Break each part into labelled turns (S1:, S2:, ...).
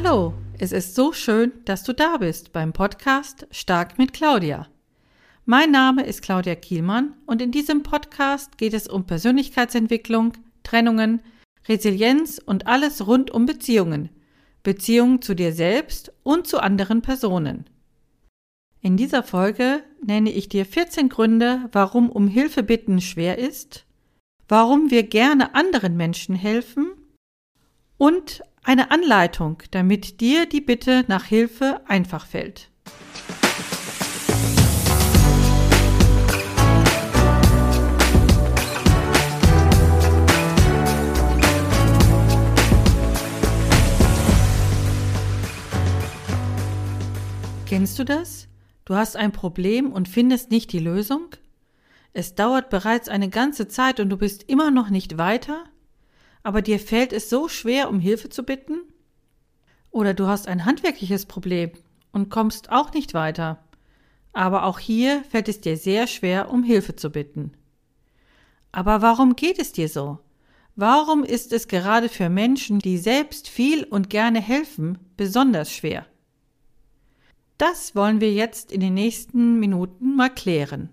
S1: Hallo, es ist so schön, dass du da bist beim Podcast Stark mit Claudia. Mein Name ist Claudia Kielmann und in diesem Podcast geht es um Persönlichkeitsentwicklung, Trennungen, Resilienz und alles rund um Beziehungen, Beziehungen zu dir selbst und zu anderen Personen. In dieser Folge nenne ich dir 14 Gründe, warum um Hilfe bitten schwer ist, warum wir gerne anderen Menschen helfen und eine Anleitung, damit dir die Bitte nach Hilfe einfach fällt. Kennst du das? Du hast ein Problem und findest nicht die Lösung? Es dauert bereits eine ganze Zeit und du bist immer noch nicht weiter? Aber dir fällt es so schwer, um Hilfe zu bitten? Oder du hast ein handwerkliches Problem und kommst auch nicht weiter. Aber auch hier fällt es dir sehr schwer, um Hilfe zu bitten. Aber warum geht es dir so? Warum ist es gerade für Menschen, die selbst viel und gerne helfen, besonders schwer? Das wollen wir jetzt in den nächsten Minuten mal klären.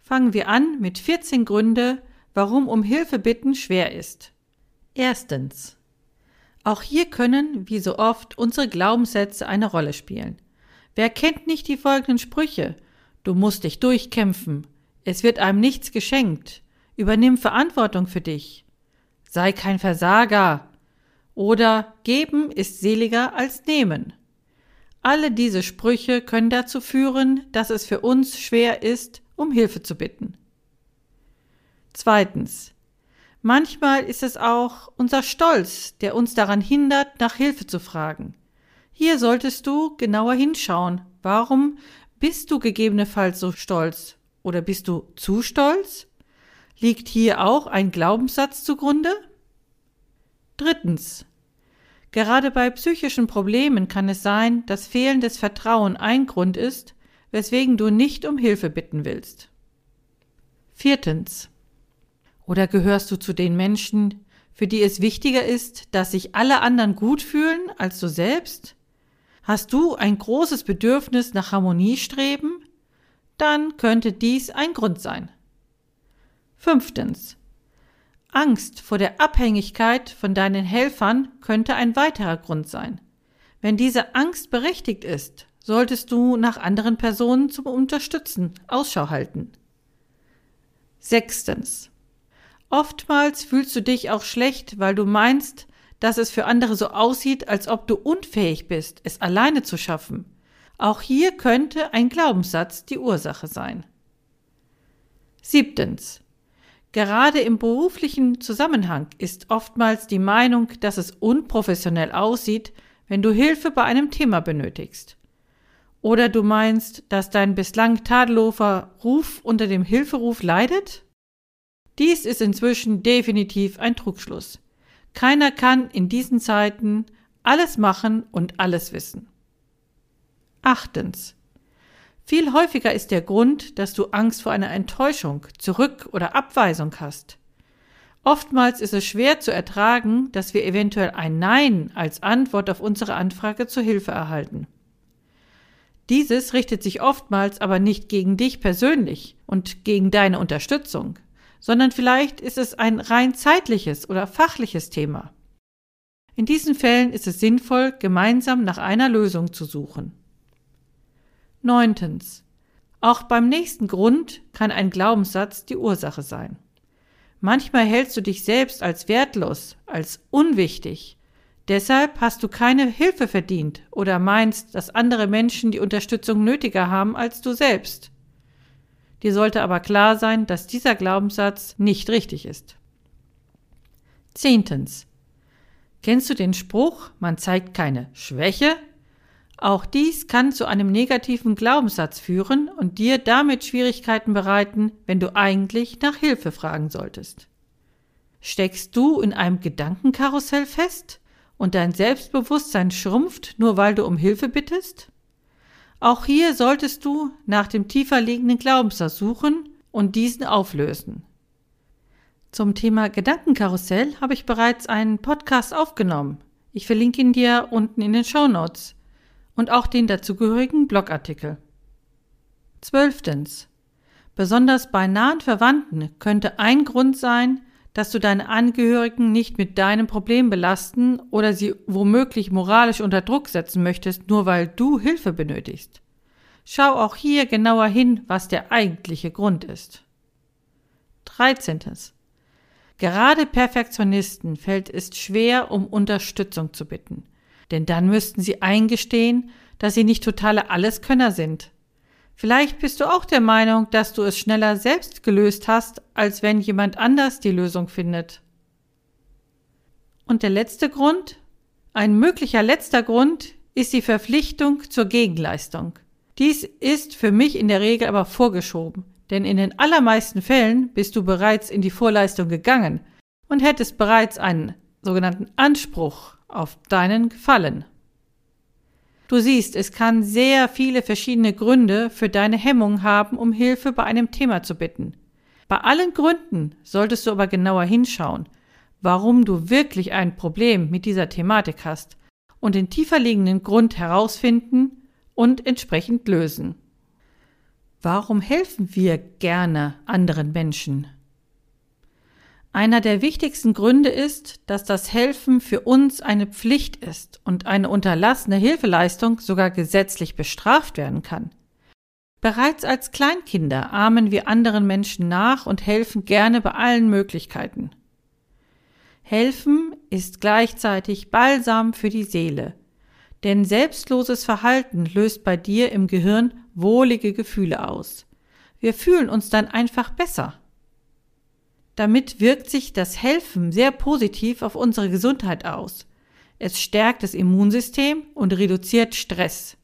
S1: Fangen wir an mit 14 Gründe, warum um Hilfe bitten schwer ist. Erstens. Auch hier können, wie so oft, unsere Glaubenssätze eine Rolle spielen. Wer kennt nicht die folgenden Sprüche? Du musst dich durchkämpfen. Es wird einem nichts geschenkt. Übernimm Verantwortung für dich. Sei kein Versager. Oder geben ist seliger als nehmen. Alle diese Sprüche können dazu führen, dass es für uns schwer ist, um Hilfe zu bitten. Zweitens. Manchmal ist es auch unser Stolz, der uns daran hindert, nach Hilfe zu fragen. Hier solltest du genauer hinschauen. Warum bist du gegebenenfalls so stolz? Oder bist du zu stolz? Liegt hier auch ein Glaubenssatz zugrunde? Drittens. Gerade bei psychischen Problemen kann es sein, dass fehlendes Vertrauen ein Grund ist, weswegen du nicht um Hilfe bitten willst. Viertens. Oder gehörst du zu den Menschen, für die es wichtiger ist, dass sich alle anderen gut fühlen als du selbst? Hast du ein großes Bedürfnis nach Harmonie streben? Dann könnte dies ein Grund sein. Fünftens. Angst vor der Abhängigkeit von deinen Helfern könnte ein weiterer Grund sein. Wenn diese Angst berechtigt ist, solltest du nach anderen Personen zum Unterstützen Ausschau halten. Sechstens. Oftmals fühlst du dich auch schlecht, weil du meinst, dass es für andere so aussieht, als ob du unfähig bist, es alleine zu schaffen. Auch hier könnte ein Glaubenssatz die Ursache sein. Siebtens. Gerade im beruflichen Zusammenhang ist oftmals die Meinung, dass es unprofessionell aussieht, wenn du Hilfe bei einem Thema benötigst. Oder du meinst, dass dein bislang tadelloser Ruf unter dem Hilferuf leidet? Dies ist inzwischen definitiv ein Trugschluss. Keiner kann in diesen Zeiten alles machen und alles wissen. Achtens. Viel häufiger ist der Grund, dass du Angst vor einer Enttäuschung, Zurück- oder Abweisung hast. Oftmals ist es schwer zu ertragen, dass wir eventuell ein Nein als Antwort auf unsere Anfrage zur Hilfe erhalten. Dieses richtet sich oftmals aber nicht gegen dich persönlich und gegen deine Unterstützung, sondern vielleicht ist es ein rein zeitliches oder fachliches Thema. In diesen Fällen ist es sinnvoll, gemeinsam nach einer Lösung zu suchen. Neuntens. Auch beim nächsten Grund kann ein Glaubenssatz die Ursache sein. Manchmal hältst du dich selbst als wertlos, als unwichtig. Deshalb hast du keine Hilfe verdient oder meinst, dass andere Menschen die Unterstützung nötiger haben als du selbst. Dir sollte aber klar sein, dass dieser Glaubenssatz nicht richtig ist. Zehntens. Kennst du den Spruch, man zeigt keine Schwäche, auch dies kann zu einem negativen Glaubenssatz führen und dir damit Schwierigkeiten bereiten, wenn du eigentlich nach Hilfe fragen solltest. Steckst du in einem Gedankenkarussell fest und dein Selbstbewusstsein schrumpft, nur weil du um Hilfe bittest? Auch hier solltest du nach dem tiefer liegenden Glaubenssatz suchen und diesen auflösen. Zum Thema Gedankenkarussell habe ich bereits einen Podcast aufgenommen. Ich verlinke ihn dir unten in den Show Notes und auch den dazugehörigen Blogartikel. Zwölftens. Besonders bei nahen Verwandten könnte ein Grund sein, dass du deine Angehörigen nicht mit deinem Problem belasten oder sie womöglich moralisch unter Druck setzen möchtest, nur weil du Hilfe benötigst. Schau auch hier genauer hin, was der eigentliche Grund ist. 13. Gerade Perfektionisten fällt es schwer, um Unterstützung zu bitten. Denn dann müssten sie eingestehen, dass sie nicht totale Alleskönner sind. Vielleicht bist du auch der Meinung, dass du es schneller selbst gelöst hast, als wenn jemand anders die Lösung findet. Und der letzte Grund, ein möglicher letzter Grund, ist die Verpflichtung zur Gegenleistung. Dies ist für mich in der Regel aber vorgeschoben, denn in den allermeisten Fällen bist du bereits in die Vorleistung gegangen und hättest bereits einen sogenannten Anspruch auf deinen Gefallen. Du siehst, es kann sehr viele verschiedene Gründe für deine Hemmung haben, um Hilfe bei einem Thema zu bitten. Bei allen Gründen solltest du aber genauer hinschauen, warum du wirklich ein Problem mit dieser Thematik hast und den tiefer liegenden Grund herausfinden und entsprechend lösen. Warum helfen wir gerne anderen Menschen? Einer der wichtigsten Gründe ist, dass das Helfen für uns eine Pflicht ist und eine unterlassene Hilfeleistung sogar gesetzlich bestraft werden kann. Bereits als Kleinkinder ahmen wir anderen Menschen nach und helfen gerne bei allen Möglichkeiten. Helfen ist gleichzeitig Balsam für die Seele, denn selbstloses Verhalten löst bei dir im Gehirn wohlige Gefühle aus. Wir fühlen uns dann einfach besser. Damit wirkt sich das Helfen sehr positiv auf unsere Gesundheit aus. Es stärkt das Immunsystem und reduziert Stress.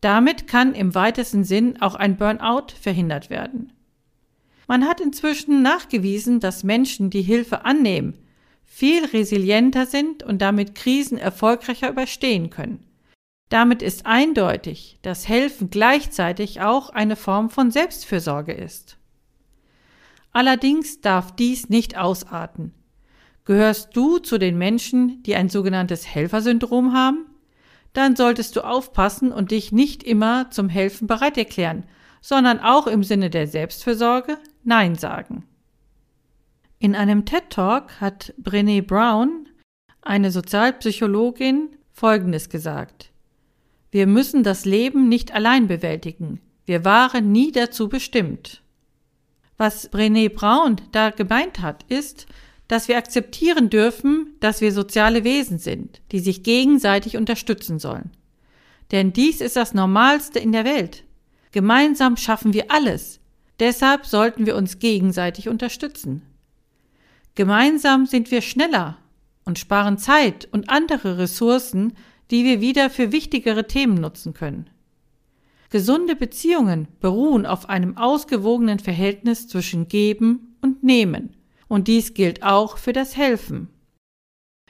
S1: Damit kann im weitesten Sinn auch ein Burnout verhindert werden. Man hat inzwischen nachgewiesen, dass Menschen, die Hilfe annehmen, viel resilienter sind und damit Krisen erfolgreicher überstehen können. Damit ist eindeutig, dass Helfen gleichzeitig auch eine Form von Selbstfürsorge ist. Allerdings darf dies nicht ausarten. Gehörst du zu den Menschen, die ein sogenanntes Helfersyndrom haben? Dann solltest du aufpassen und dich nicht immer zum Helfen bereit erklären, sondern auch im Sinne der Selbstfürsorge Nein sagen. In einem TED Talk hat Brené Brown, eine Sozialpsychologin, Folgendes gesagt. Wir müssen das Leben nicht allein bewältigen. Wir waren nie dazu bestimmt. Was Brené Brown da gemeint hat, ist, dass wir akzeptieren dürfen, dass wir soziale Wesen sind, die sich gegenseitig unterstützen sollen. Denn dies ist das Normalste in der Welt. Gemeinsam schaffen wir alles. Deshalb sollten wir uns gegenseitig unterstützen. Gemeinsam sind wir schneller und sparen Zeit und andere Ressourcen, die wir wieder für wichtigere Themen nutzen können. Gesunde Beziehungen beruhen auf einem ausgewogenen Verhältnis zwischen Geben und Nehmen. Und dies gilt auch für das Helfen.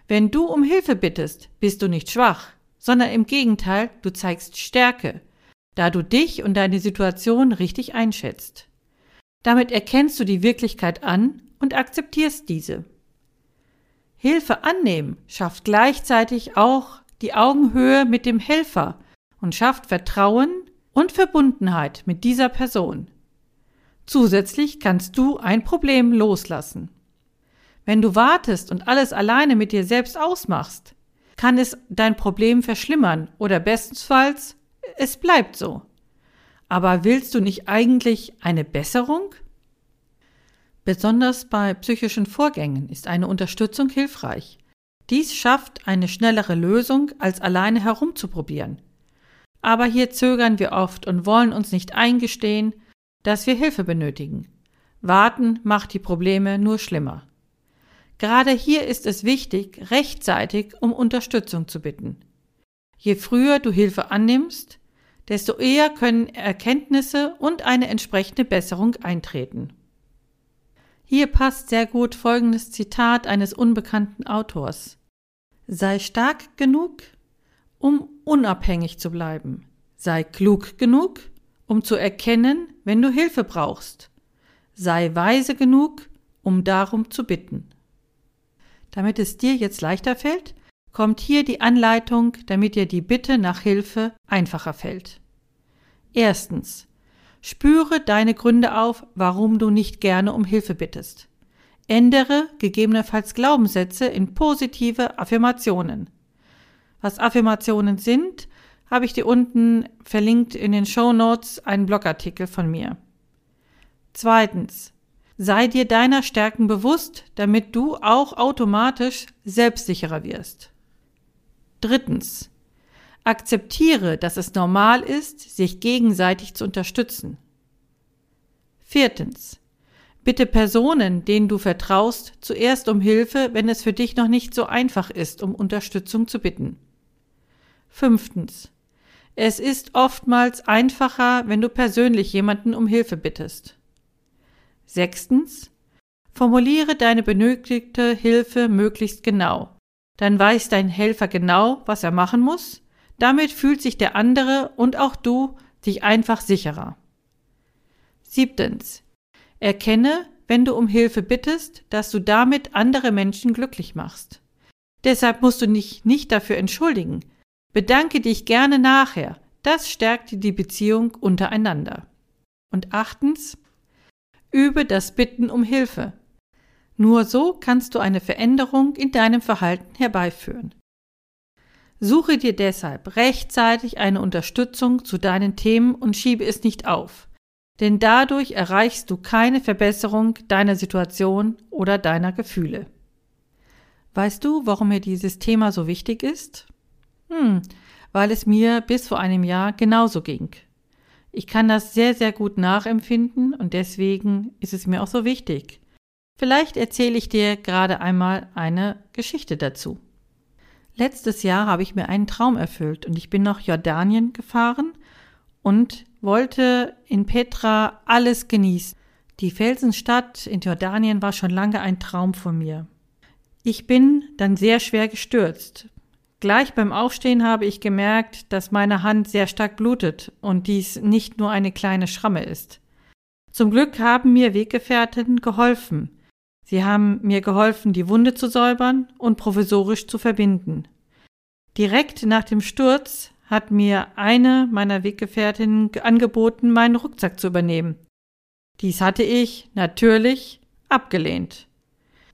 S1: Wenn du um Hilfe bittest, bist du nicht schwach, sondern im Gegenteil, du zeigst Stärke, da du dich und deine Situation richtig einschätzt. Damit erkennst du die Wirklichkeit an und akzeptierst diese. Hilfe annehmen schafft gleichzeitig auch die Augenhöhe mit dem Helfer und schafft Vertrauen und Verbundenheit mit dieser Person. Zusätzlich kannst du ein Problem loslassen. Wenn du wartest und alles alleine mit dir selbst ausmachst, kann es dein Problem verschlimmern oder bestenfalls es bleibt so. Aber willst du nicht eigentlich eine Besserung? Besonders bei psychischen Vorgängen ist eine Unterstützung hilfreich. Dies schafft eine schnellere Lösung, als alleine herumzuprobieren. Aber hier zögern wir oft und wollen uns nicht eingestehen, dass wir Hilfe benötigen. Warten macht die Probleme nur schlimmer. Gerade hier ist es wichtig, rechtzeitig um Unterstützung zu bitten. Je früher du Hilfe annimmst, desto eher können Erkenntnisse und eine entsprechende Besserung eintreten. Hier passt sehr gut folgendes Zitat eines unbekannten Autors. Sei stark genug, um unabhängig zu bleiben. Sei klug genug, um zu erkennen, wenn du Hilfe brauchst. Sei weise genug, um darum zu bitten. Damit es dir jetzt leichter fällt, kommt hier die Anleitung, damit dir die Bitte nach Hilfe einfacher fällt. Erstens. Spüre deine Gründe auf, warum du nicht gerne um Hilfe bittest. Ändere gegebenenfalls Glaubenssätze in positive Affirmationen. Was Affirmationen sind, habe ich dir unten verlinkt in den Show Notes einen Blogartikel von mir. Zweitens. Sei dir deiner Stärken bewusst, damit du auch automatisch selbstsicherer wirst. Drittens. Akzeptiere, dass es normal ist, sich gegenseitig zu unterstützen. Viertens. Bitte Personen, denen du vertraust, zuerst um Hilfe, wenn es für dich noch nicht so einfach ist, um Unterstützung zu bitten. Fünftens. Es ist oftmals einfacher, wenn du persönlich jemanden um Hilfe bittest. Sechstens. Formuliere deine benötigte Hilfe möglichst genau. Dann weiß dein Helfer genau, was er machen muss. Damit fühlt sich der andere und auch du dich einfach sicherer. Siebtens. Erkenne, wenn du um Hilfe bittest, dass du damit andere Menschen glücklich machst. Deshalb musst du dich nicht dafür entschuldigen. Bedanke dich gerne nachher. Das stärkt die Beziehung untereinander. Und achtens, übe das Bitten um Hilfe. Nur so kannst du eine Veränderung in deinem Verhalten herbeiführen. Suche dir deshalb rechtzeitig eine Unterstützung zu deinen Themen und schiebe es nicht auf denn dadurch erreichst du keine Verbesserung deiner Situation oder deiner Gefühle. Weißt du, warum mir dieses Thema so wichtig ist? Hm, weil es mir bis vor einem Jahr genauso ging. Ich kann das sehr, sehr gut nachempfinden und deswegen ist es mir auch so wichtig. Vielleicht erzähle ich dir gerade einmal eine Geschichte dazu. Letztes Jahr habe ich mir einen Traum erfüllt und ich bin nach Jordanien gefahren und wollte in Petra alles genießen. Die Felsenstadt in Jordanien war schon lange ein Traum von mir. Ich bin dann sehr schwer gestürzt. Gleich beim Aufstehen habe ich gemerkt, dass meine Hand sehr stark blutet und dies nicht nur eine kleine Schramme ist. Zum Glück haben mir Weggefährten geholfen. Sie haben mir geholfen, die Wunde zu säubern und provisorisch zu verbinden. Direkt nach dem Sturz hat mir eine meiner Weggefährtinnen angeboten, meinen Rucksack zu übernehmen. Dies hatte ich natürlich abgelehnt.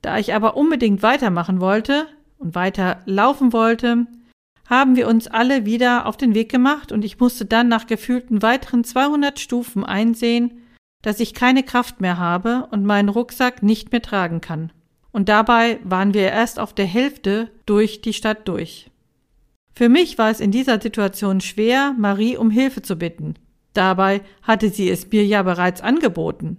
S1: Da ich aber unbedingt weitermachen wollte und weiter laufen wollte, haben wir uns alle wieder auf den Weg gemacht und ich musste dann nach gefühlten weiteren 200 Stufen einsehen, dass ich keine Kraft mehr habe und meinen Rucksack nicht mehr tragen kann. Und dabei waren wir erst auf der Hälfte durch die Stadt durch. Für mich war es in dieser Situation schwer, Marie um Hilfe zu bitten. Dabei hatte sie es mir ja bereits angeboten.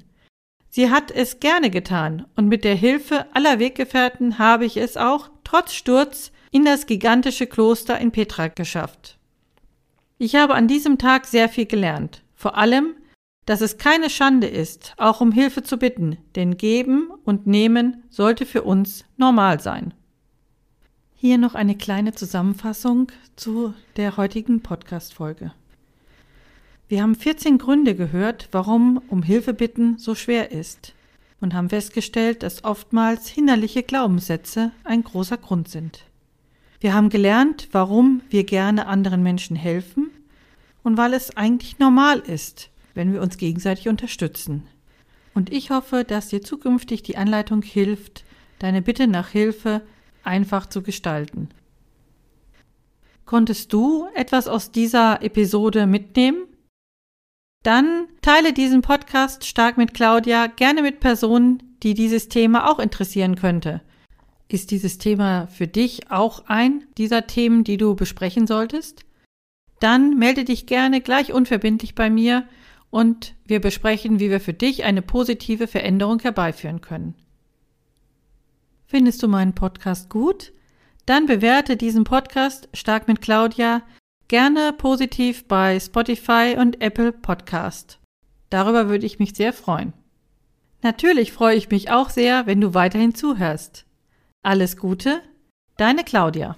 S1: Sie hat es gerne getan, und mit der Hilfe aller Weggefährten habe ich es auch, trotz Sturz, in das gigantische Kloster in Petra geschafft. Ich habe an diesem Tag sehr viel gelernt, vor allem, dass es keine Schande ist, auch um Hilfe zu bitten, denn geben und nehmen sollte für uns normal sein. Hier noch eine kleine Zusammenfassung zu der heutigen Podcast-Folge. Wir haben 14 Gründe gehört, warum um Hilfe bitten so schwer ist und haben festgestellt, dass oftmals hinderliche Glaubenssätze ein großer Grund sind. Wir haben gelernt, warum wir gerne anderen Menschen helfen und weil es eigentlich normal ist, wenn wir uns gegenseitig unterstützen. Und ich hoffe, dass dir zukünftig die Anleitung hilft, deine Bitte nach Hilfe einfach zu gestalten. Konntest du etwas aus dieser Episode mitnehmen? Dann teile diesen Podcast stark mit Claudia, gerne mit Personen, die dieses Thema auch interessieren könnte. Ist dieses Thema für dich auch ein dieser Themen, die du besprechen solltest? Dann melde dich gerne gleich unverbindlich bei mir und wir besprechen, wie wir für dich eine positive Veränderung herbeiführen können. Findest du meinen Podcast gut? Dann bewerte diesen Podcast stark mit Claudia gerne positiv bei Spotify und Apple Podcast. Darüber würde ich mich sehr freuen. Natürlich freue ich mich auch sehr, wenn du weiterhin zuhörst. Alles Gute, deine Claudia.